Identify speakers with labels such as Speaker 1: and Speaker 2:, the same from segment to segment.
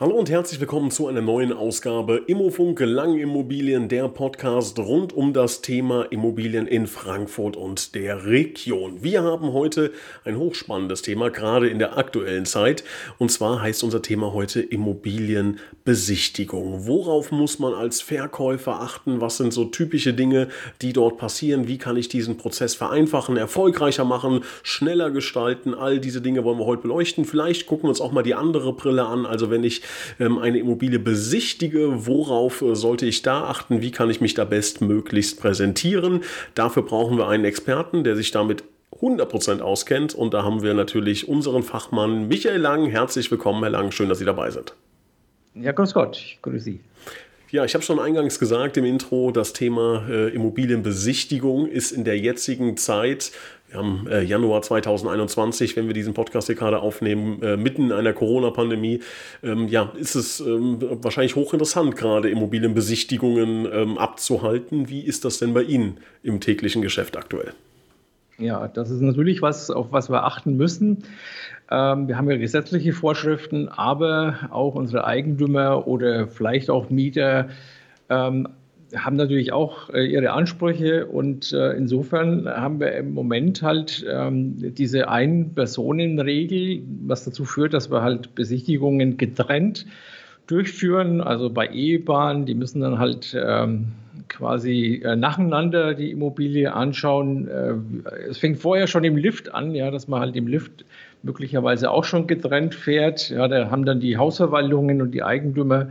Speaker 1: Hallo und herzlich willkommen zu einer neuen Ausgabe Immofunk Langimmobilien, der Podcast rund um das Thema Immobilien in Frankfurt und der Region. Wir haben heute ein hochspannendes Thema, gerade in der aktuellen Zeit. Und zwar heißt unser Thema heute Immobilienbesichtigung. Worauf muss man als Verkäufer achten? Was sind so typische Dinge, die dort passieren? Wie kann ich diesen Prozess vereinfachen, erfolgreicher machen, schneller gestalten? All diese Dinge wollen wir heute beleuchten. Vielleicht gucken wir uns auch mal die andere Brille an. Also wenn ich ähm, eine Immobilie besichtige, worauf äh, sollte ich da achten? Wie kann ich mich da bestmöglichst präsentieren? Dafür brauchen wir einen Experten, der sich damit 100% auskennt. Und da haben wir natürlich unseren Fachmann Michael Lang. Herzlich willkommen, Herr Lang. Schön, dass Sie dabei sind.
Speaker 2: Ja, grüß Gott. Ich grüße Sie.
Speaker 1: Ja, ich habe schon eingangs gesagt im Intro, das Thema äh, Immobilienbesichtigung ist in der jetzigen Zeit wir haben äh, Januar 2021, wenn wir diesen Podcast hier gerade aufnehmen, äh, mitten in einer Corona-Pandemie. Ähm, ja, ist es ähm, wahrscheinlich hochinteressant, gerade Immobilienbesichtigungen ähm, abzuhalten. Wie ist das denn bei Ihnen im täglichen Geschäft aktuell?
Speaker 2: Ja, das ist natürlich was, auf was wir achten müssen. Ähm, wir haben ja gesetzliche Vorschriften, aber auch unsere Eigentümer oder vielleicht auch Mieter ähm, haben natürlich auch äh, ihre Ansprüche und äh, insofern haben wir im Moment halt ähm, diese Ein-Personen-Regel, was dazu führt, dass wir halt Besichtigungen getrennt durchführen. Also bei Ehepaaren, die müssen dann halt ähm, quasi äh, nacheinander die Immobilie anschauen. es fängt vorher schon im Lift an, ja, dass man halt im Lift möglicherweise auch schon getrennt fährt. Ja, da haben dann die Hausverwaltungen und die Eigentümer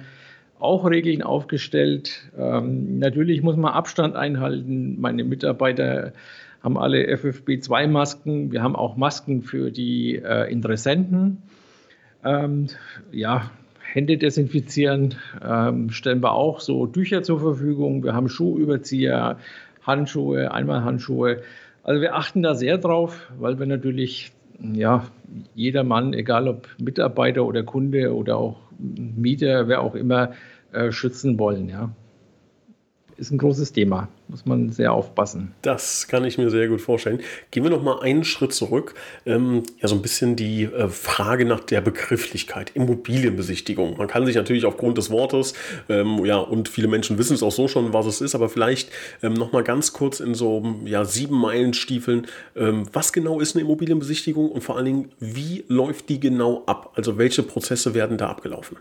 Speaker 2: auch Regeln aufgestellt. Ähm, natürlich muss man Abstand einhalten. Meine Mitarbeiter haben alle FFP2-Masken. Wir haben auch Masken für die äh, Interessenten. Ähm, ja, Hände desinfizieren ähm, stellen wir auch so Tücher zur Verfügung. Wir haben Schuhüberzieher, Handschuhe, Einmalhandschuhe. Also wir achten da sehr drauf, weil wir natürlich ja, jeder Mann, egal ob Mitarbeiter oder Kunde oder auch Mieter, wer auch immer, äh, schützen wollen. Ja. Ist ein großes Thema, muss man sehr aufpassen.
Speaker 1: Das kann ich mir sehr gut vorstellen. Gehen wir noch mal einen Schritt zurück. Ähm, ja, so ein bisschen die äh, Frage nach der Begrifflichkeit, Immobilienbesichtigung. Man kann sich natürlich aufgrund des Wortes, ähm, ja, und viele Menschen wissen es auch so schon, was es ist, aber vielleicht ähm, noch mal ganz kurz in so ja, sieben Meilenstiefeln. Ähm, was genau ist eine Immobilienbesichtigung und vor allen Dingen, wie läuft die genau ab? Also welche Prozesse werden da abgelaufen?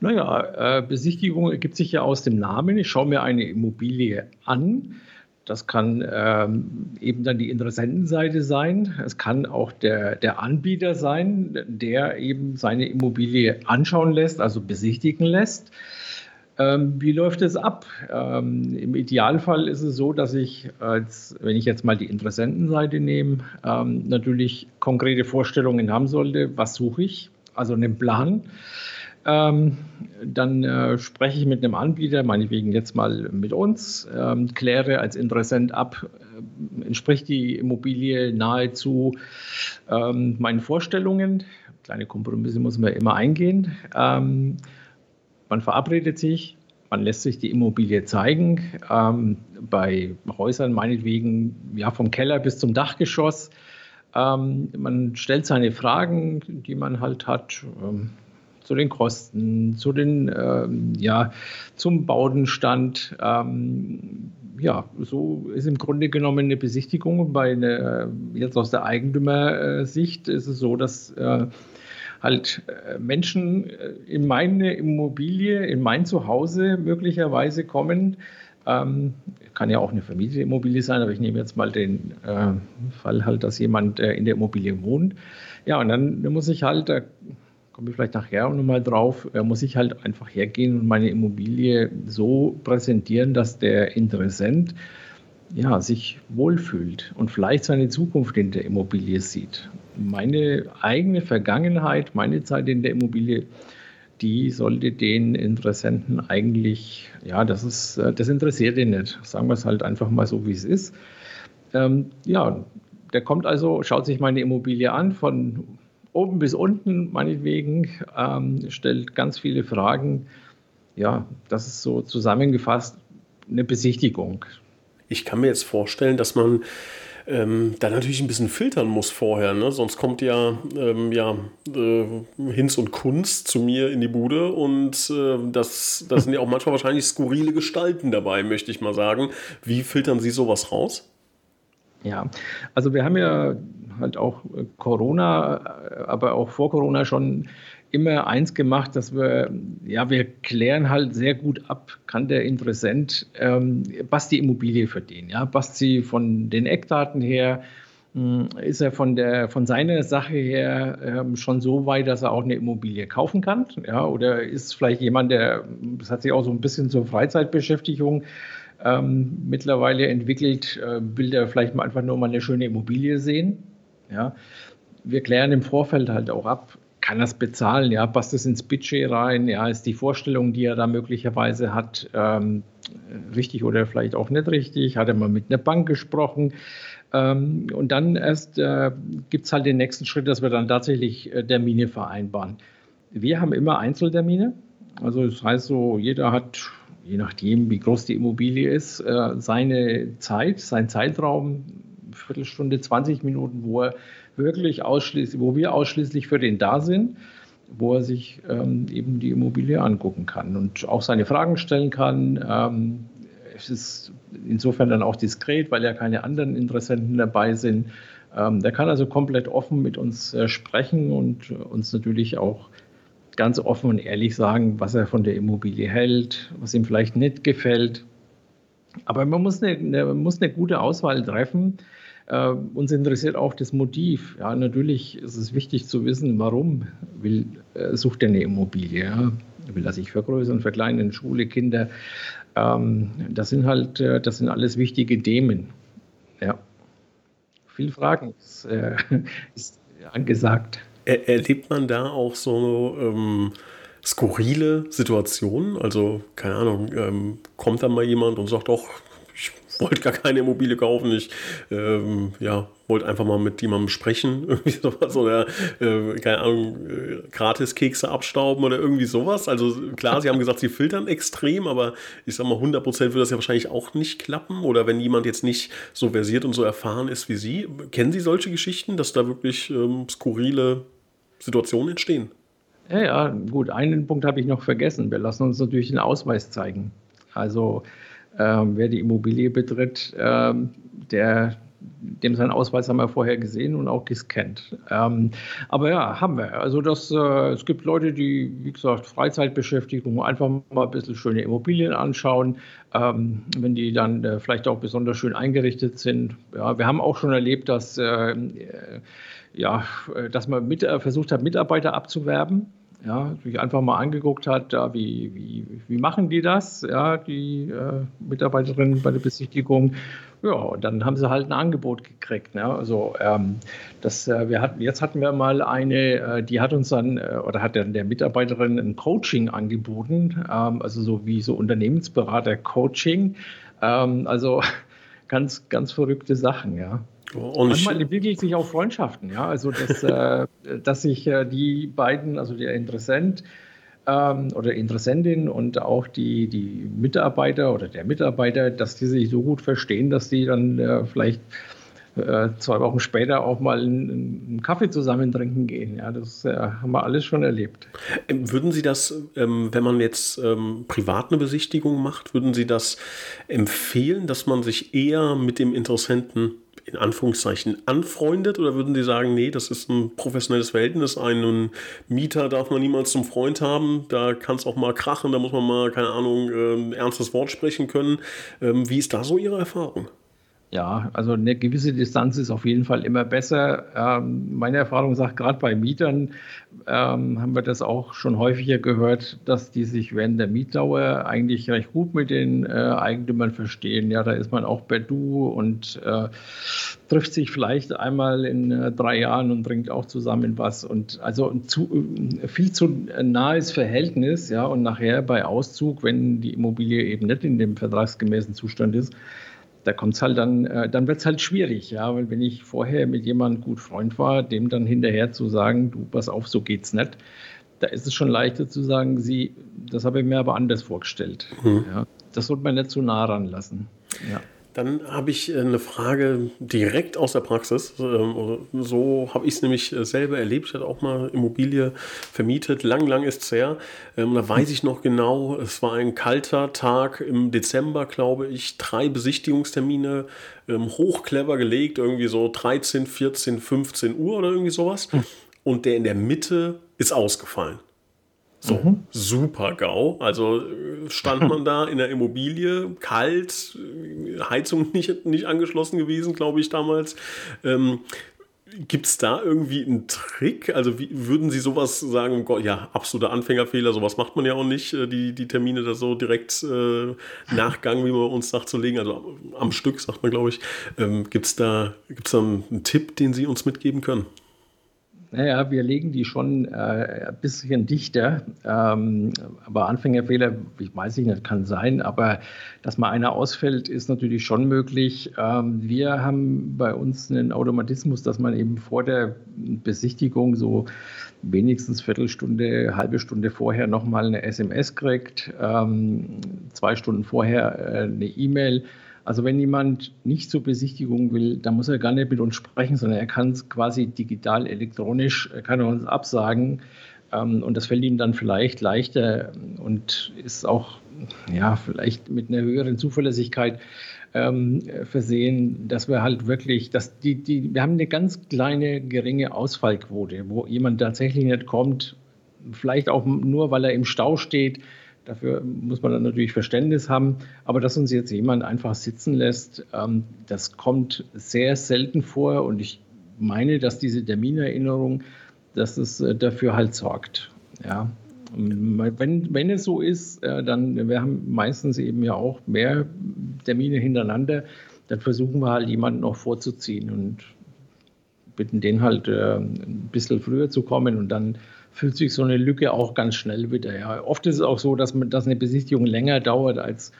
Speaker 2: Naja, äh, Besichtigung ergibt sich ja aus dem Namen. Ich schaue mir eine Immobilie an. Das kann ähm, eben dann die Interessentenseite sein. Es kann auch der, der Anbieter sein, der eben seine Immobilie anschauen lässt, also besichtigen lässt. Ähm, wie läuft es ab? Ähm, Im Idealfall ist es so, dass ich, als, wenn ich jetzt mal die Interessentenseite nehme, ähm, natürlich konkrete Vorstellungen haben sollte, was suche ich, also einen Plan. Ähm, dann äh, spreche ich mit einem Anbieter, meinetwegen jetzt mal mit uns, ähm, kläre als Interessent ab, äh, entspricht die Immobilie nahezu ähm, meinen Vorstellungen. Kleine Kompromisse muss man immer eingehen. Ähm, man verabredet sich, man lässt sich die Immobilie zeigen. Ähm, bei Häusern meinetwegen ja, vom Keller bis zum Dachgeschoss. Ähm, man stellt seine Fragen, die man halt hat zu den Kosten, zu den, ähm, ja, zum Baudenstand. Ähm, ja, so ist im Grunde genommen eine Besichtigung. Bei einer, jetzt aus der Eigentümersicht ist es so, dass äh, halt äh, Menschen äh, in meine Immobilie, in mein Zuhause möglicherweise kommen. Ähm, kann ja auch eine vermietete Immobilie sein, aber ich nehme jetzt mal den äh, Fall halt, dass jemand äh, in der Immobilie wohnt. Ja, und dann muss ich halt, da komme ich vielleicht nachher nochmal drauf, muss ich halt einfach hergehen und meine Immobilie so präsentieren, dass der Interessent ja, sich wohlfühlt und vielleicht seine Zukunft in der Immobilie sieht. Meine eigene Vergangenheit, meine Zeit in der Immobilie, die sollte den Interessenten eigentlich, ja, das ist, das interessiert ihn nicht. Sagen wir es halt einfach mal so, wie es ist. Ähm, ja, der kommt also, schaut sich meine Immobilie an von oben bis unten meinetwegen, ähm, stellt ganz viele Fragen. Ja, das ist so zusammengefasst eine Besichtigung.
Speaker 1: Ich kann mir jetzt vorstellen, dass man ähm, da natürlich ein bisschen filtern muss vorher, ne? sonst kommt ja, ähm, ja äh, Hinz und Kunst zu mir in die Bude und äh, das, das sind ja auch manchmal wahrscheinlich skurrile Gestalten dabei, möchte ich mal sagen. Wie filtern Sie sowas raus?
Speaker 2: Ja, also wir haben ja halt auch Corona, aber auch vor Corona schon immer eins gemacht, dass wir, ja, wir klären halt sehr gut ab, kann der Interessent, ähm, passt die Immobilie für den, ja, passt sie von den Eckdaten her, hm, ist er von, der, von seiner Sache her ähm, schon so weit, dass er auch eine Immobilie kaufen kann? Ja, oder ist vielleicht jemand, der, das hat sich auch so ein bisschen zur Freizeitbeschäftigung ähm, mittlerweile entwickelt, äh, will der vielleicht mal einfach nur mal eine schöne Immobilie sehen? Ja, wir klären im Vorfeld halt auch ab, kann das bezahlen, ja, passt das ins Budget rein, ja, ist die Vorstellung, die er da möglicherweise hat, ähm, richtig oder vielleicht auch nicht richtig, hat er mal mit einer Bank gesprochen. Ähm, und dann erst äh, gibt es halt den nächsten Schritt, dass wir dann tatsächlich äh, Termine vereinbaren. Wir haben immer Einzeltermine, also das heißt so, jeder hat, je nachdem, wie groß die Immobilie ist, äh, seine Zeit, sein Zeitraum, Viertelstunde, 20 Minuten, wo er wirklich ausschließlich, wo wir ausschließlich für den da sind, wo er sich ähm, eben die Immobilie angucken kann und auch seine Fragen stellen kann. Ähm, es ist insofern dann auch diskret, weil ja keine anderen Interessenten dabei sind. Ähm, der kann also komplett offen mit uns äh, sprechen und uns natürlich auch ganz offen und ehrlich sagen, was er von der Immobilie hält, was ihm vielleicht nicht gefällt. Aber man muss eine, eine, muss eine gute Auswahl treffen. Äh, uns interessiert auch das Motiv. Ja, natürlich ist es wichtig zu wissen, warum will, äh, sucht er eine Immobilie. Ja? Will er sich vergrößern, verkleinern, Schule, Kinder. Ähm, das sind halt, äh, das sind alles wichtige Themen. Ja. Viel Fragen ist, äh, ist angesagt.
Speaker 1: Er, erlebt man da auch so ähm, skurrile Situationen? Also, keine Ahnung, ähm, kommt da mal jemand und sagt doch, wollte gar keine Immobilie kaufen. Ich ähm, ja, wollte einfach mal mit jemandem sprechen. Irgendwie sowas oder, äh, keine Ahnung, äh, Gratis-Kekse abstauben oder irgendwie sowas. Also klar, Sie haben gesagt, Sie filtern extrem, aber ich sag mal, 100% würde das ja wahrscheinlich auch nicht klappen. Oder wenn jemand jetzt nicht so versiert und so erfahren ist wie Sie. Kennen Sie solche Geschichten, dass da wirklich ähm, skurrile Situationen entstehen?
Speaker 2: Ja, ja, gut. Einen Punkt habe ich noch vergessen. Wir lassen uns natürlich den Ausweis zeigen. Also ähm, wer die Immobilie betritt, ähm, der, dem seinen Ausweis haben wir vorher gesehen und auch gescannt. Ähm, aber ja, haben wir. Also das, äh, es gibt Leute, die, wie gesagt, Freizeitbeschäftigung, einfach mal ein bisschen schöne Immobilien anschauen, ähm, wenn die dann äh, vielleicht auch besonders schön eingerichtet sind. Ja, wir haben auch schon erlebt, dass, äh, ja, dass man mit, äh, versucht hat, Mitarbeiter abzuwerben ja, sich einfach mal angeguckt hat, ja, wie, wie, wie machen die das, ja, die äh, Mitarbeiterinnen bei der Besichtigung. Ja, und dann haben sie halt ein Angebot gekriegt. Ne? Also ähm, das, äh, wir hatten, jetzt hatten wir mal eine, äh, die hat uns dann äh, oder hat dann der Mitarbeiterin ein Coaching angeboten, ähm, also so wie so Unternehmensberater-Coaching. Ähm, also ganz, ganz verrückte Sachen, ja. Und Manchmal entwickelt sich auch Freundschaften, ja. Also dass, äh, dass sich äh, die beiden, also der Interessent ähm, oder Interessentin und auch die, die Mitarbeiter oder der Mitarbeiter, dass die sich so gut verstehen, dass die dann äh, vielleicht äh, zwei Wochen später auch mal einen, Kaffee zusammen trinken gehen. Ja, das äh, haben wir alles schon erlebt.
Speaker 1: Ähm, würden Sie das, ähm, wenn man jetzt ähm, privat eine Besichtigung macht, würden Sie das empfehlen, dass man sich eher mit dem Interessenten in Anführungszeichen anfreundet oder würden Sie sagen, nee, das ist ein professionelles Verhältnis, einen Mieter darf man niemals zum Freund haben, da kann es auch mal krachen, da muss man mal, keine Ahnung, ein ernstes Wort sprechen können. wie ist da so Ihre Erfahrung?
Speaker 2: Ja, also eine gewisse Distanz ist auf jeden Fall immer besser. Ähm, meine Erfahrung sagt, gerade bei Mietern ähm, haben wir das auch schon häufiger gehört, dass die sich während der Mietdauer eigentlich recht gut mit den äh, Eigentümern verstehen. Ja, da ist man auch per Du und äh, trifft sich vielleicht einmal in äh, drei Jahren und trinkt auch zusammen was. Und also ein zu, äh, viel zu nahes Verhältnis, ja, und nachher bei Auszug, wenn die Immobilie eben nicht in dem vertragsgemäßen Zustand ist, da kommt es halt dann, äh, dann wird es halt schwierig, ja, weil wenn ich vorher mit jemandem gut Freund war, dem dann hinterher zu sagen, du pass auf, so geht's nicht, da ist es schon leichter zu sagen, sie, das habe ich mir aber anders vorgestellt. Mhm. Ja, das sollte man nicht zu nah ranlassen. Ja.
Speaker 1: Dann habe ich äh, eine Frage direkt aus der Praxis. Ähm, so habe ich es nämlich äh, selber erlebt. Ich hatte auch mal Immobilie vermietet. Lang, lang ist es her. Ähm, da weiß ich noch genau, es war ein kalter Tag im Dezember, glaube ich. Drei Besichtigungstermine ähm, hochclever gelegt. Irgendwie so 13, 14, 15 Uhr oder irgendwie sowas. Hm. Und der in der Mitte ist ausgefallen. So, mhm. super GAU. Also äh, stand man da in der Immobilie, kalt, äh, Heizung nicht, nicht angeschlossen gewesen, glaube ich, damals. Ähm, Gibt es da irgendwie einen Trick? Also wie, würden Sie sowas sagen, Gott, ja, absoluter Anfängerfehler, sowas macht man ja auch nicht, äh, die, die Termine da so direkt äh, Nachgang, wie man uns sagt, zu legen, also am, am Stück, sagt man, glaube ich. Ähm, Gibt es da, gibt's da einen Tipp, den Sie uns mitgeben können?
Speaker 2: Naja, wir legen die schon äh, ein bisschen dichter. Ähm, aber Anfängerfehler, ich weiß nicht, kann sein. Aber dass mal einer ausfällt, ist natürlich schon möglich. Ähm, wir haben bei uns einen Automatismus, dass man eben vor der Besichtigung so wenigstens Viertelstunde, halbe Stunde vorher nochmal eine SMS kriegt, ähm, zwei Stunden vorher äh, eine E-Mail also wenn jemand nicht zur Besichtigung will, dann muss er gar nicht mit uns sprechen, sondern er kann es quasi digital, elektronisch, kann er uns absagen. Ähm, und das fällt ihm dann vielleicht leichter und ist auch ja, vielleicht mit einer höheren Zuverlässigkeit ähm, versehen, dass wir halt wirklich, dass die, die, wir haben eine ganz kleine, geringe Ausfallquote, wo jemand tatsächlich nicht kommt, vielleicht auch nur, weil er im Stau steht, Dafür muss man dann natürlich Verständnis haben. Aber dass uns jetzt jemand einfach sitzen lässt, ähm, das kommt sehr selten vor. Und ich meine, dass diese Terminerinnerung, dass es äh, dafür halt sorgt. Ja. Wenn, wenn es so ist, äh, dann wir haben meistens eben ja auch mehr Termine hintereinander, dann versuchen wir halt jemanden noch vorzuziehen und bitten den halt äh, ein bisschen früher zu kommen und dann füllt sich so eine Lücke auch ganz schnell wieder. Ja. Oft ist es auch so, dass, man, dass eine Besichtigung länger dauert als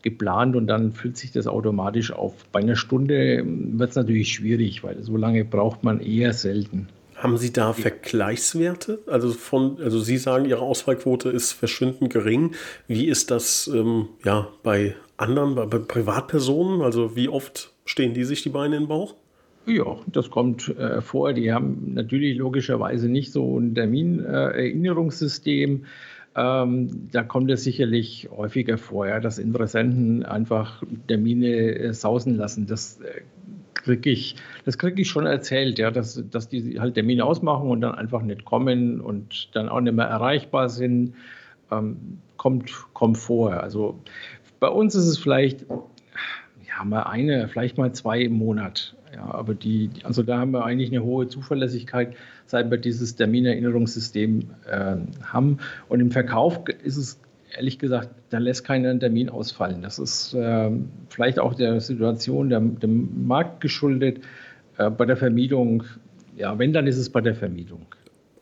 Speaker 2: geplant und dann füllt sich das automatisch auf. Bei einer Stunde wird es natürlich schwierig, weil so lange braucht man eher selten.
Speaker 1: Haben Sie da Vergleichswerte? Also von, also Sie sagen, Ihre Ausfallquote ist verschwindend gering. Wie ist das ähm, ja, bei anderen, bei, bei Privatpersonen? Also wie oft stehen die sich die Beine in den Bauch?
Speaker 2: Ja, das kommt äh, vor. Die haben natürlich logischerweise nicht so ein Terminerinnerungssystem. Äh, ähm, da kommt es sicherlich häufiger vor, ja, dass Interessenten einfach Termine äh, sausen lassen. Das äh, kriege ich, das ich schon erzählt, ja, dass, dass die halt Termine ausmachen und dann einfach nicht kommen und dann auch nicht mehr erreichbar sind. Ähm, kommt, kommt vor. Also bei uns ist es vielleicht ja, mal eine, vielleicht mal zwei im Monat. Ja, aber die, also da haben wir eigentlich eine hohe Zuverlässigkeit, seit wir dieses Terminerinnerungssystem äh, haben. Und im Verkauf ist es ehrlich gesagt, da lässt keiner einen Termin ausfallen. Das ist äh, vielleicht auch der Situation, der, dem Markt geschuldet. Äh, bei der Vermietung, ja, wenn, dann ist es bei der Vermietung.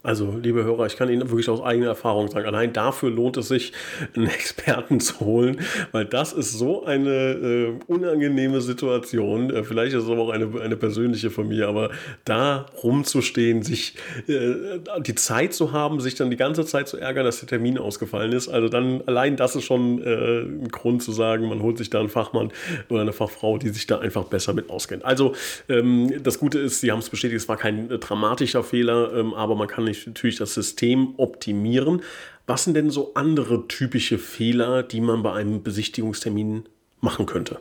Speaker 1: Also, liebe Hörer, ich kann Ihnen wirklich aus eigener Erfahrung sagen, allein dafür lohnt es sich, einen Experten zu holen, weil das ist so eine äh, unangenehme Situation. Äh, vielleicht ist es aber auch eine, eine persönliche von mir, aber da rumzustehen, sich äh, die Zeit zu haben, sich dann die ganze Zeit zu ärgern, dass der Termin ausgefallen ist. Also dann allein das ist schon äh, ein Grund zu sagen, man holt sich da einen Fachmann oder eine Fachfrau, die sich da einfach besser mit auskennt. Also ähm, das Gute ist, Sie haben es bestätigt, es war kein äh, dramatischer Fehler, ähm, aber man kann ich natürlich das System optimieren. Was sind denn so andere typische Fehler, die man bei einem Besichtigungstermin machen könnte?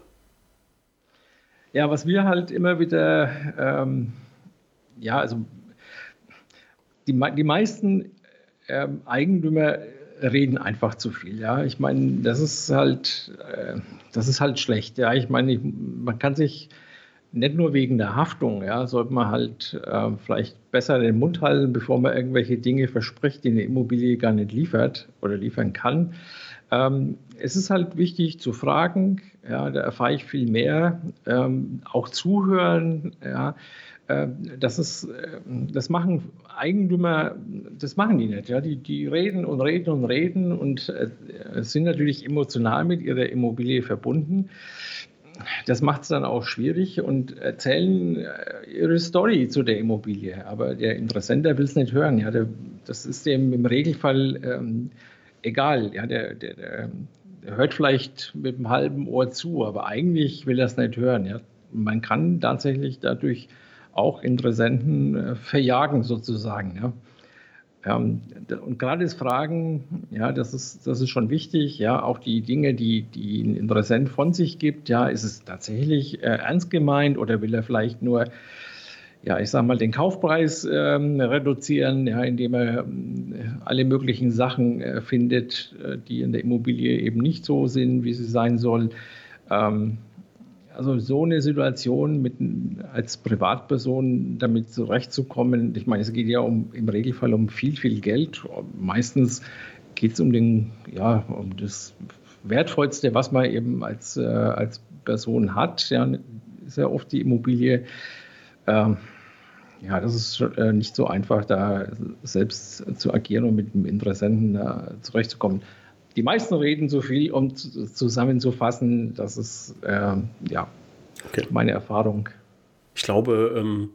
Speaker 2: Ja, was wir halt immer wieder, ähm, ja, also die, die meisten ähm, Eigentümer reden einfach zu viel. Ja, ich meine, das ist halt, äh, das ist halt schlecht. Ja, ich meine, man kann sich nicht nur wegen der Haftung, ja, sollte man halt äh, vielleicht besser den Mund halten, bevor man irgendwelche Dinge verspricht, die eine Immobilie gar nicht liefert oder liefern kann. Ähm, es ist halt wichtig zu fragen, ja, da erfahre ich viel mehr, ähm, auch zuhören, ja, äh, das ist, äh, das machen Eigentümer, das machen die nicht, ja, die, die reden und reden und reden und äh, sind natürlich emotional mit ihrer Immobilie verbunden das macht es dann auch schwierig und erzählen äh, ihre Story zu der Immobilie. Aber der Interessent, der will es nicht hören. Ja, der, das ist dem im Regelfall ähm, egal. Ja, der, der, der, hört vielleicht mit einem halben Ohr zu, aber eigentlich will er es nicht hören. Ja. Man kann tatsächlich dadurch auch Interessenten äh, verjagen, sozusagen. Ja. Und gerade das Fragen, ja, das ist, das ist schon wichtig. Ja, auch die Dinge, die, die ein Interessent von sich gibt, ja, ist es tatsächlich äh, ernst gemeint oder will er vielleicht nur, ja, ich sag mal, den Kaufpreis ähm, reduzieren, ja, indem er äh, alle möglichen Sachen äh, findet, äh, die in der Immobilie eben nicht so sind, wie sie sein soll. Ähm, also so eine Situation mit, als Privatperson damit zurechtzukommen, ich meine, es geht ja um, im Regelfall um viel, viel Geld. Meistens geht es um, ja, um das Wertvollste, was man eben als, äh, als Person hat. Ja, ist ja oft die Immobilie. Ähm, ja, das ist äh, nicht so einfach, da selbst zu agieren und mit dem Interessenten äh, zurechtzukommen die meisten reden so viel, um zusammenzufassen, das ist äh, ja okay. meine Erfahrung.
Speaker 1: Ich glaube, ähm,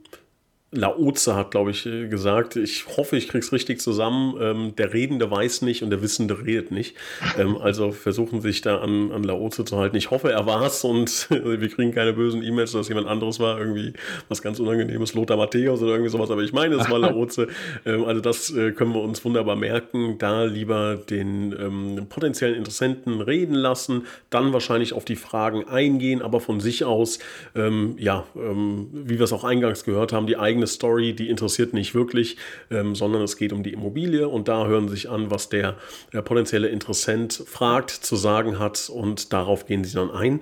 Speaker 1: Laoze hat, glaube ich, äh, gesagt, ich hoffe, ich kriege es richtig zusammen, ähm, der Redende weiß nicht und der Wissende redet nicht. Ähm, also versuchen sich da an, an Laoze zu halten. Ich hoffe, er war es und wir kriegen keine bösen E-Mails, dass jemand anderes war, irgendwie was ganz Unangenehmes, Lothar Matthäus oder irgendwie sowas, aber ich meine, es war Laoze. Ähm, also das äh, können wir uns wunderbar merken. Da lieber den ähm, potenziellen Interessenten reden lassen, dann wahrscheinlich auf die Fragen eingehen, aber von sich aus, ähm, ja, ähm, wie wir es auch eingangs gehört haben, die eigene eigene Story, die interessiert nicht wirklich, ähm, sondern es geht um die Immobilie und da hören sich an, was der, der potenzielle Interessent fragt, zu sagen hat und darauf gehen sie dann ein.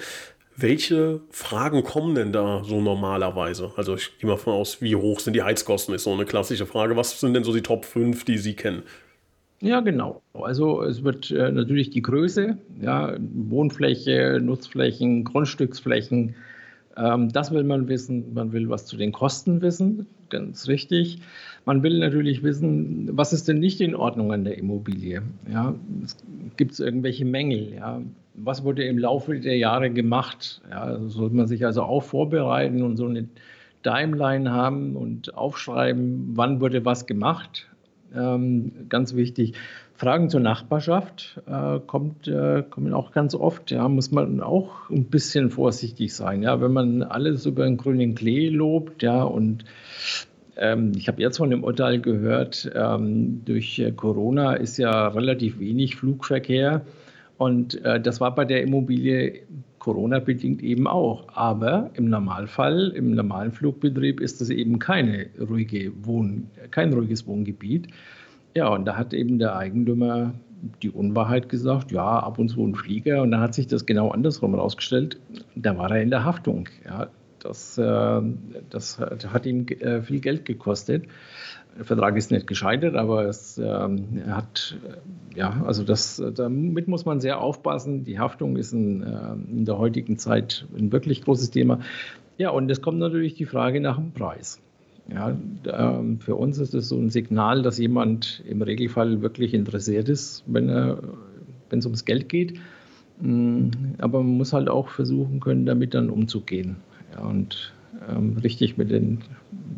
Speaker 1: Welche Fragen kommen denn da so normalerweise? Also ich gehe mal von aus, wie hoch sind die Heizkosten, ist so eine klassische Frage. Was sind denn so die Top 5, die Sie kennen?
Speaker 2: Ja, genau. Also es wird äh, natürlich die Größe, ja, Wohnfläche, Nutzflächen, Grundstücksflächen, das will man wissen. Man will was zu den Kosten wissen, ganz richtig. Man will natürlich wissen, was ist denn nicht in Ordnung an der Immobilie? Ja, Gibt es irgendwelche Mängel? Ja? Was wurde im Laufe der Jahre gemacht? Ja, also sollte man sich also auch vorbereiten und so eine Timeline haben und aufschreiben, wann wurde was gemacht. Ähm, ganz wichtig. Fragen zur Nachbarschaft äh, kommt, äh, kommen auch ganz oft. Ja, muss man auch ein bisschen vorsichtig sein. Ja, wenn man alles über den grünen Klee lobt, ja, und ähm, ich habe jetzt von dem Urteil gehört, ähm, durch äh, Corona ist ja relativ wenig Flugverkehr. Und äh, das war bei der Immobilie Corona-bedingt eben auch. Aber im Normalfall, im normalen Flugbetrieb ist das eben keine ruhige Wohn kein ruhiges Wohngebiet. Ja, und da hat eben der Eigentümer die Unwahrheit gesagt, ja, ab und zu ein Flieger. Und dann hat sich das genau andersrum herausgestellt. Da war er in der Haftung. Ja, das, äh, das hat ihm äh, viel Geld gekostet. Der Vertrag ist nicht gescheitert, aber es ähm, hat, äh, ja, also das, damit muss man sehr aufpassen. Die Haftung ist äh, in der heutigen Zeit ein wirklich großes Thema. Ja, und es kommt natürlich die Frage nach dem Preis. Ja, ähm, für uns ist es so ein Signal, dass jemand im Regelfall wirklich interessiert ist, wenn es ums Geld geht. Mm, aber man muss halt auch versuchen können, damit dann umzugehen ja, und ähm, richtig mit den,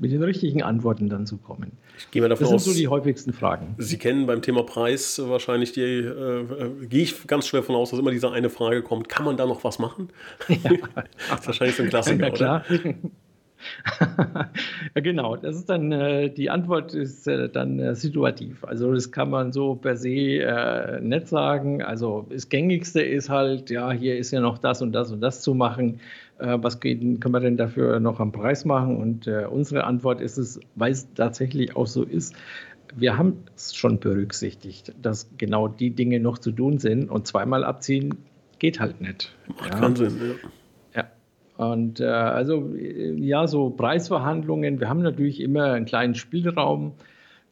Speaker 2: mit den richtigen Antworten dann zu kommen.
Speaker 1: Ich gehe mal davon
Speaker 2: das sind aus, so die häufigsten Fragen.
Speaker 1: Sie kennen beim Thema Preis wahrscheinlich die, äh, äh, gehe ich ganz schwer von aus, dass immer diese eine Frage kommt, kann man da noch was machen? Ja. das ist wahrscheinlich so ein Klassiker,
Speaker 2: ja, klar. oder? ja, genau, das ist dann, äh, die Antwort ist äh, dann äh, situativ. Also das kann man so per se äh, nicht sagen. Also das Gängigste ist halt, ja, hier ist ja noch das und das und das zu machen. Äh, was geht, können wir denn dafür noch am Preis machen? Und äh, unsere Antwort ist es, weil es tatsächlich auch so ist, wir haben es schon berücksichtigt, dass genau die Dinge noch zu tun sind und zweimal abziehen geht halt nicht.
Speaker 1: Macht ja. keinen Sinn, ja.
Speaker 2: Und äh, also ja, so Preisverhandlungen, wir haben natürlich immer einen kleinen Spielraum.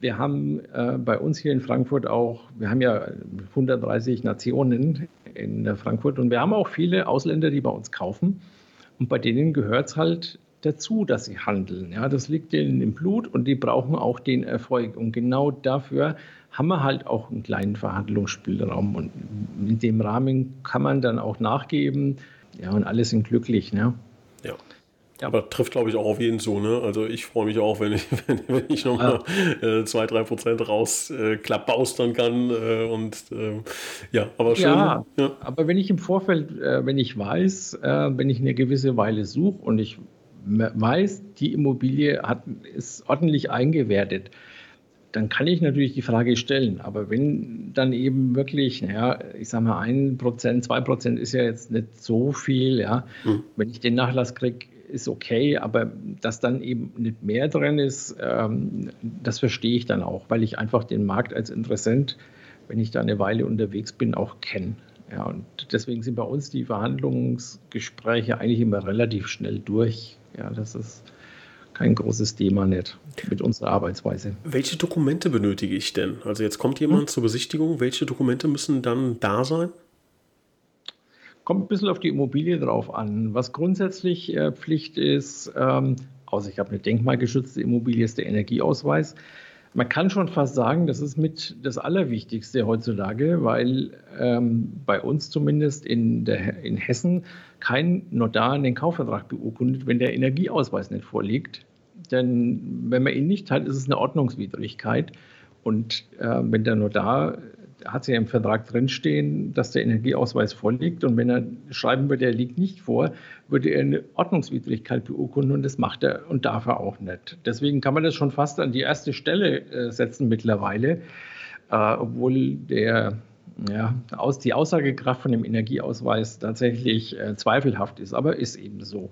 Speaker 2: Wir haben äh, bei uns hier in Frankfurt auch, wir haben ja 130 Nationen in Frankfurt und wir haben auch viele Ausländer, die bei uns kaufen. Und bei denen gehört es halt dazu, dass sie handeln. Ja, das liegt ihnen im Blut und die brauchen auch den Erfolg. Und genau dafür haben wir halt auch einen kleinen Verhandlungsspielraum. Und in dem Rahmen kann man dann auch nachgeben, Ja, und alle sind glücklich. Ne?
Speaker 1: Ja. Ja. Aber trifft, glaube ich, auch auf jeden zu. Ne? Also ich freue mich auch, wenn ich, wenn, wenn ich nochmal äh, zwei, drei Prozent raus äh, kann. Äh, und äh, ja, aber schön. Ja,
Speaker 2: ja, aber wenn ich im Vorfeld, äh, wenn ich weiß, äh, wenn ich eine gewisse Weile suche und ich weiß, die Immobilie hat, ist ordentlich eingewertet, dann kann ich natürlich die Frage stellen. Aber wenn dann eben wirklich, naja, ich sage mal, ein Prozent, zwei Prozent ist ja jetzt nicht so viel, ja. Mhm. Wenn ich den Nachlass kriege, ist okay, aber dass dann eben nicht mehr drin ist, ähm, das verstehe ich dann auch, weil ich einfach den Markt als Interessent, wenn ich da eine Weile unterwegs bin, auch kenne. Ja, und deswegen sind bei uns die Verhandlungsgespräche eigentlich immer relativ schnell durch. Ja, das ist kein großes Thema nicht mit unserer Arbeitsweise.
Speaker 1: Welche Dokumente benötige ich denn? Also jetzt kommt jemand hm? zur Besichtigung. Welche Dokumente müssen dann da sein?
Speaker 2: Kommt ein bisschen auf die Immobilie drauf an. Was grundsätzlich äh, Pflicht ist, ähm, außer ich habe eine denkmalgeschützte Immobilie, ist der Energieausweis. Man kann schon fast sagen, das ist mit das Allerwichtigste heutzutage, weil ähm, bei uns zumindest in, der, in Hessen kein Notar den Kaufvertrag beurkundet, wenn der Energieausweis nicht vorliegt. Denn wenn man ihn nicht hat, ist es eine Ordnungswidrigkeit. Und äh, wenn der Notar hat ja im Vertrag drinstehen, dass der Energieausweis vorliegt. Und wenn er schreiben würde, er liegt nicht vor, würde er eine Ordnungswidrigkeit beurkunden und das macht er und darf er auch nicht. Deswegen kann man das schon fast an die erste Stelle äh, setzen mittlerweile, äh, obwohl der, ja, aus, die Aussagekraft von dem Energieausweis tatsächlich äh, zweifelhaft ist, aber ist eben so.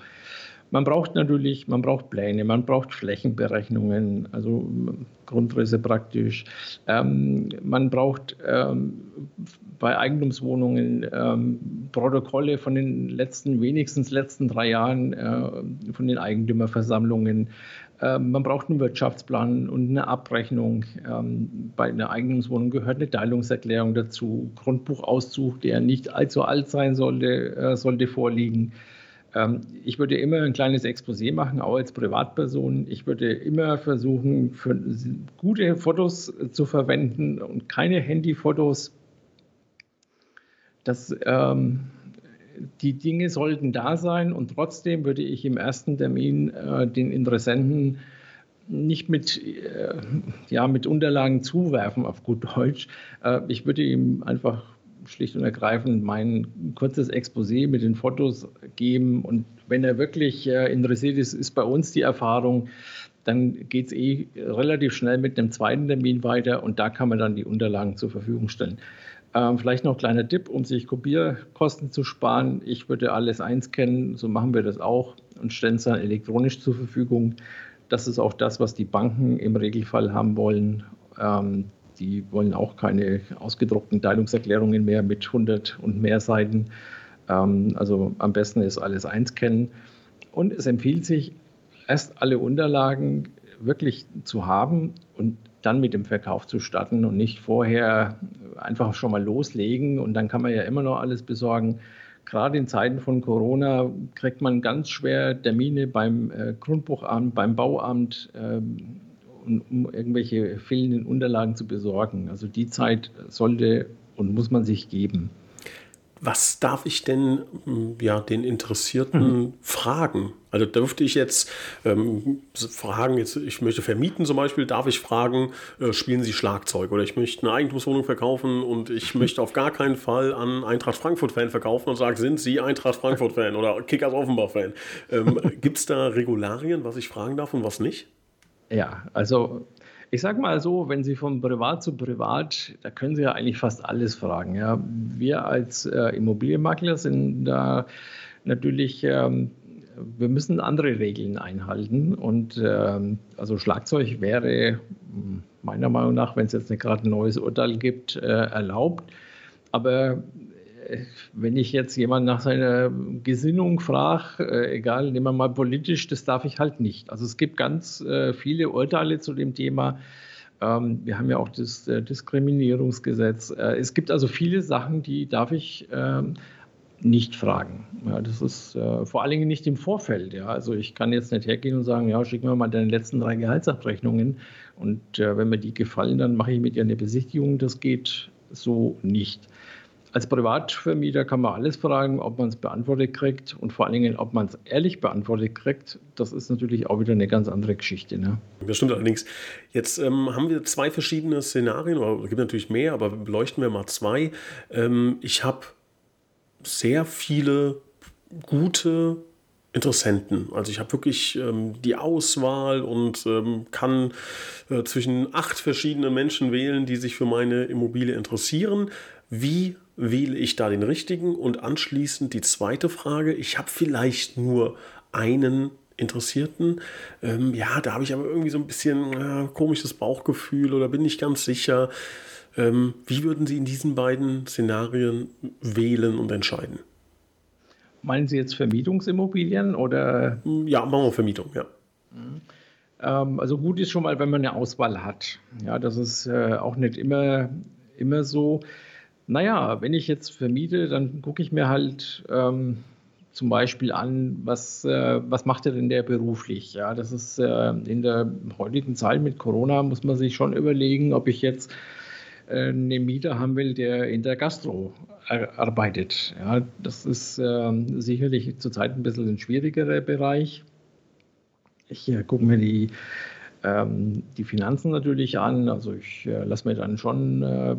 Speaker 2: Man braucht natürlich, man braucht Pläne, man braucht Flächenberechnungen, also Grundrisse praktisch. Ähm, man braucht ähm, bei Eigentumswohnungen ähm, Protokolle von den letzten, wenigstens letzten drei Jahren äh, von den Eigentümerversammlungen. Ähm, man braucht einen Wirtschaftsplan und eine Abrechnung. Ähm, bei einer Eigentumswohnung gehört eine Teilungserklärung dazu, Grundbuchauszug, der nicht allzu alt sein sollte, äh, sollte vorliegen. Ähm, ich würde immer ein kleines Exposé machen, auch als Privatperson. Ich würde immer versuchen, gute Fotos zu verwenden und keine Handyfotos. Das, ähm, die Dinge sollten da sein und trotzdem würde ich im ersten Termin äh, den Interessenten nicht mit, äh, ja, mit Unterlagen zuwerfen, auf gut Deutsch. Äh, ich würde ihm einfach schlicht und ergreifend mein kurzes Exposé mit den Fotos geben. Und wenn er wirklich äh, interessiert ist, ist bei uns die Erfahrung, dann geht es eh relativ schnell mit einem zweiten Termin weiter und da kann man dann die Unterlagen zur Verfügung stellen. Ähm, vielleicht noch ein kleiner Tipp, um sich Kopierkosten zu sparen. Ich würde alles einscannen, so machen wir das auch und stellen es dann elektronisch zur Verfügung. Das ist auch das, was die Banken im Regelfall haben wollen. Ähm, die wollen auch keine ausgedruckten Teilungserklärungen mehr mit 100 und mehr Seiten. Ähm, also am besten ist alles einscannen. Und es empfiehlt sich, erst alle Unterlagen wirklich zu haben und dann mit dem Verkauf zu starten und nicht vorher einfach schon mal loslegen und dann kann man ja immer noch alles besorgen. Gerade in Zeiten von Corona kriegt man ganz schwer Termine beim äh, Grundbuchamt, beim Bauamt. Ähm, um irgendwelche fehlenden Unterlagen zu besorgen. Also die Zeit sollte und muss man sich geben.
Speaker 1: Was darf ich denn hm, ja, den Interessierten mhm. fragen? Also dürfte ich jetzt ähm, fragen, jetzt, ich möchte vermieten zum Beispiel, darf ich fragen, äh, spielen Sie Schlagzeug oder ich möchte eine Eigentumswohnung verkaufen und ich mhm. möchte auf gar keinen Fall an Eintracht Frankfurt-Fan verkaufen und sage, sind Sie Eintracht Frankfurt-Fan oder Kickers Offenbach-Fan? Ähm, Gibt es da Regularien, was ich fragen darf und was nicht?
Speaker 2: Ja, also ich sage mal so, wenn Sie von Privat zu Privat, da können Sie ja eigentlich fast alles fragen. Ja. Wir als äh, Immobilienmakler sind da natürlich, ähm, wir müssen andere Regeln einhalten. Und ähm, also Schlagzeug wäre hm, meiner Meinung nach, wenn es jetzt nicht gerade ein neues Urteil gibt, äh, erlaubt. Aber wenn ich jetzt jemand nach seiner Gesinnung frage, äh, egal, nehmen wir mal politisch, das darf ich halt nicht. Also es gibt ganz äh, viele Urteile zu dem Thema. Ähm, wir haben ja auch das äh, Diskriminierungsgesetz. Es gibt also viele Sachen, die darf ich ähm, nicht fragen. Das ist vor allen Dingen nicht im Vorfeld. Also ich kann jetzt nicht hergehen und sagen, ja, schick mir mal deine letzten drei Gehaltsabrechnungen und wenn mir die gefallen, dann mache ich mit dir eine Besichtigung. Das geht so nicht. Als Privatvermieter kann man alles fragen, ob man es beantwortet kriegt und vor allen Dingen, ob man es ehrlich beantwortet kriegt. Das ist natürlich auch wieder eine ganz andere Geschichte. Ne?
Speaker 1: Das stimmt allerdings. Jetzt ähm, haben wir zwei verschiedene Szenarien, oder es gibt natürlich mehr, aber beleuchten wir mal zwei. Ähm, ich habe sehr viele gute Interessenten. Also ich habe wirklich ähm, die Auswahl und ähm, kann äh, zwischen acht verschiedenen Menschen wählen, die sich für meine Immobilie interessieren. Wie wähle ich da den richtigen? Und anschließend die zweite Frage, ich habe vielleicht nur einen Interessierten. Ähm, ja, da habe ich aber irgendwie so ein bisschen äh, komisches Bauchgefühl oder bin nicht ganz sicher. Ähm, wie würden Sie in diesen beiden Szenarien wählen und entscheiden?
Speaker 2: Meinen Sie jetzt Vermietungsimmobilien oder?
Speaker 1: Ja, machen wir Vermietung, ja.
Speaker 2: Mhm. Ähm, also gut ist schon mal, wenn man eine Auswahl hat. Ja, das ist äh, auch nicht immer, immer so. Naja, wenn ich jetzt vermiete, dann gucke ich mir halt ähm, zum Beispiel an, was, äh, was macht er denn der beruflich? Ja, das ist äh, in der heutigen Zeit mit Corona muss man sich schon überlegen, ob ich jetzt äh, einen Mieter haben will, der in der Gastro arbeitet. Ja, das ist äh, sicherlich zurzeit ein bisschen ein schwierigerer Bereich. Ich gucke mir die, ähm, die Finanzen natürlich an. Also ich äh, lasse mir dann schon, äh,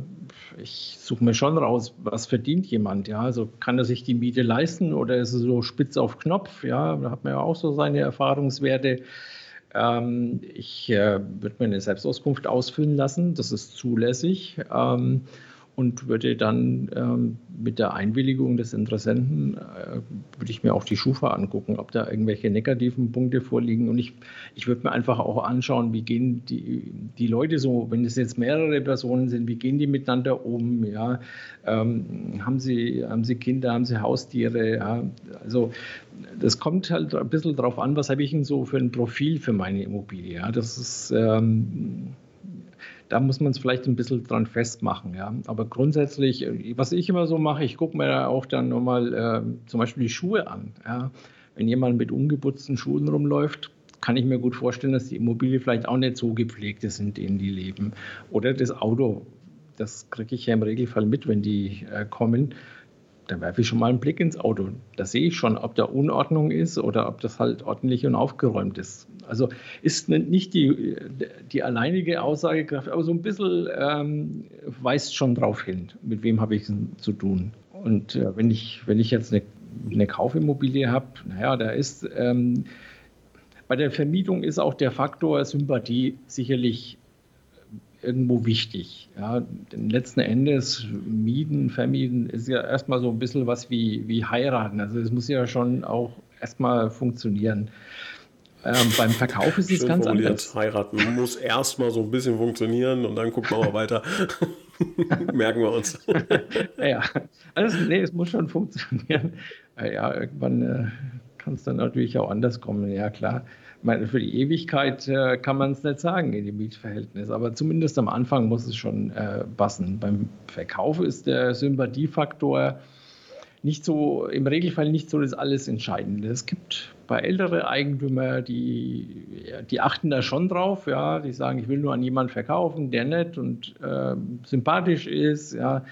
Speaker 2: ich suche mir schon raus, was verdient jemand. Ja, also kann er sich die Miete leisten oder ist es so spitz auf Knopf? Ja, da hat man ja auch so seine Erfahrungswerte. Ähm, ich äh, würde mir eine Selbstauskunft ausfüllen lassen, das ist zulässig. Ähm, und würde dann ähm, mit der Einwilligung des Interessenten, äh, würde ich mir auch die Schufa angucken, ob da irgendwelche negativen Punkte vorliegen. Und ich, ich würde mir einfach auch anschauen, wie gehen die, die Leute so, wenn es jetzt mehrere Personen sind, wie gehen die miteinander um? Ja? Ähm, haben, sie, haben sie Kinder, haben sie Haustiere? Ja? Also das kommt halt ein bisschen darauf an, was habe ich denn so für ein Profil für meine Immobilie. Ja? Das ist... Ähm, da muss man es vielleicht ein bisschen dran festmachen. Ja. Aber grundsätzlich, was ich immer so mache, ich gucke mir auch dann nochmal äh, zum Beispiel die Schuhe an. Ja. Wenn jemand mit ungeputzten Schuhen rumläuft, kann ich mir gut vorstellen, dass die Immobilie vielleicht auch nicht so gepflegt ist, in denen die leben. Oder das Auto, das kriege ich ja im Regelfall mit, wenn die äh, kommen dann werfe ich schon mal einen Blick ins Auto. Da sehe ich schon, ob da Unordnung ist oder ob das halt ordentlich und aufgeräumt ist. Also ist nicht die, die alleinige Aussagekraft, aber so ein bisschen ähm, weist schon darauf hin, mit wem habe ich es zu tun. Und äh, wenn, ich, wenn ich jetzt eine, eine Kaufimmobilie habe, naja, da ist ähm, bei der Vermietung ist auch der Faktor Sympathie sicherlich irgendwo wichtig. Ja, denn letzten Endes mieten, vermieten ist ja erstmal so ein bisschen was wie, wie heiraten. Also es muss ja schon auch erstmal funktionieren. Ähm, beim Verkauf ist es ganz formuliert. anders.
Speaker 1: Heiraten muss erstmal so ein bisschen funktionieren und dann gucken wir mal weiter. Merken wir uns.
Speaker 2: ja, also nee, es muss schon funktionieren. Ja, irgendwann äh, kann es dann natürlich auch anders kommen. Ja, klar meine, für die Ewigkeit äh, kann man es nicht sagen in dem Mietverhältnis, aber zumindest am Anfang muss es schon äh, passen. Beim Verkauf ist der Sympathiefaktor nicht so, im Regelfall nicht so das alles Entscheidende. Es gibt bei älteren Eigentümern, die, die achten da schon drauf, ja, die sagen, ich will nur an jemanden verkaufen, der nett und äh, sympathisch ist, ja.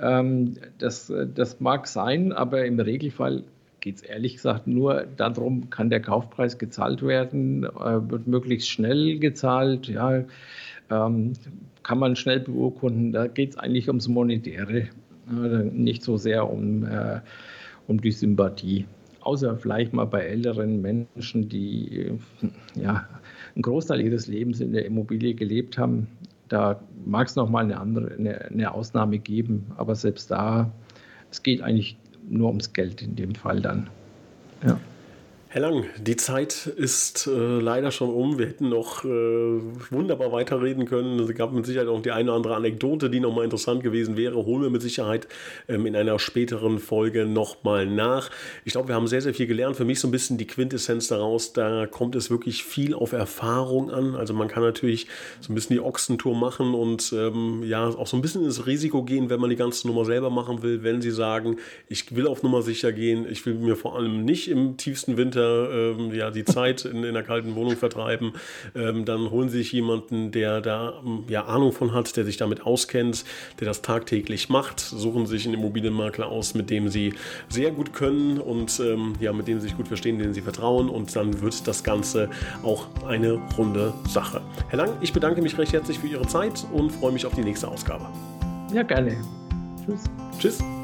Speaker 2: Ähm, das, das mag sein, aber im Regelfall geht es ehrlich gesagt nur darum, kann der Kaufpreis gezahlt werden, äh, wird möglichst schnell gezahlt, ja, ähm, kann man schnell beurkunden. Da geht es eigentlich ums Monetäre, äh, nicht so sehr um, äh, um die Sympathie. Außer vielleicht mal bei älteren Menschen, die ja, einen Großteil ihres Lebens in der Immobilie gelebt haben. Da mag es nochmal eine, andere, eine, eine Ausnahme geben, aber selbst da, es geht eigentlich nur ums Geld in dem Fall dann. Ja.
Speaker 1: Herr Lang, die Zeit ist äh, leider schon um. Wir hätten noch äh, wunderbar weiterreden können. Es gab mit Sicherheit auch die eine oder andere Anekdote, die nochmal interessant gewesen wäre. Holen wir mit Sicherheit ähm, in einer späteren Folge nochmal nach. Ich glaube, wir haben sehr, sehr viel gelernt. Für mich so ein bisschen die Quintessenz daraus. Da kommt es wirklich viel auf Erfahrung an. Also man kann natürlich so ein bisschen die Ochsentour machen und ähm, ja, auch so ein bisschen ins Risiko gehen, wenn man die ganze Nummer selber machen will. Wenn Sie sagen, ich will auf Nummer sicher gehen, ich will mir vor allem nicht im tiefsten Winter Winter ähm, ja, die Zeit in, in einer kalten Wohnung vertreiben, ähm, dann holen sie sich jemanden, der da ähm, ja, Ahnung von hat, der sich damit auskennt, der das tagtäglich macht, suchen sich einen Immobilienmakler aus, mit dem sie sehr gut können und ähm, ja, mit dem sie sich gut verstehen, denen sie vertrauen und dann wird das Ganze auch eine runde Sache. Herr Lang, ich bedanke mich recht herzlich für Ihre Zeit und freue mich auf die nächste Ausgabe.
Speaker 2: Ja, gerne.
Speaker 1: Tschüss. Tschüss.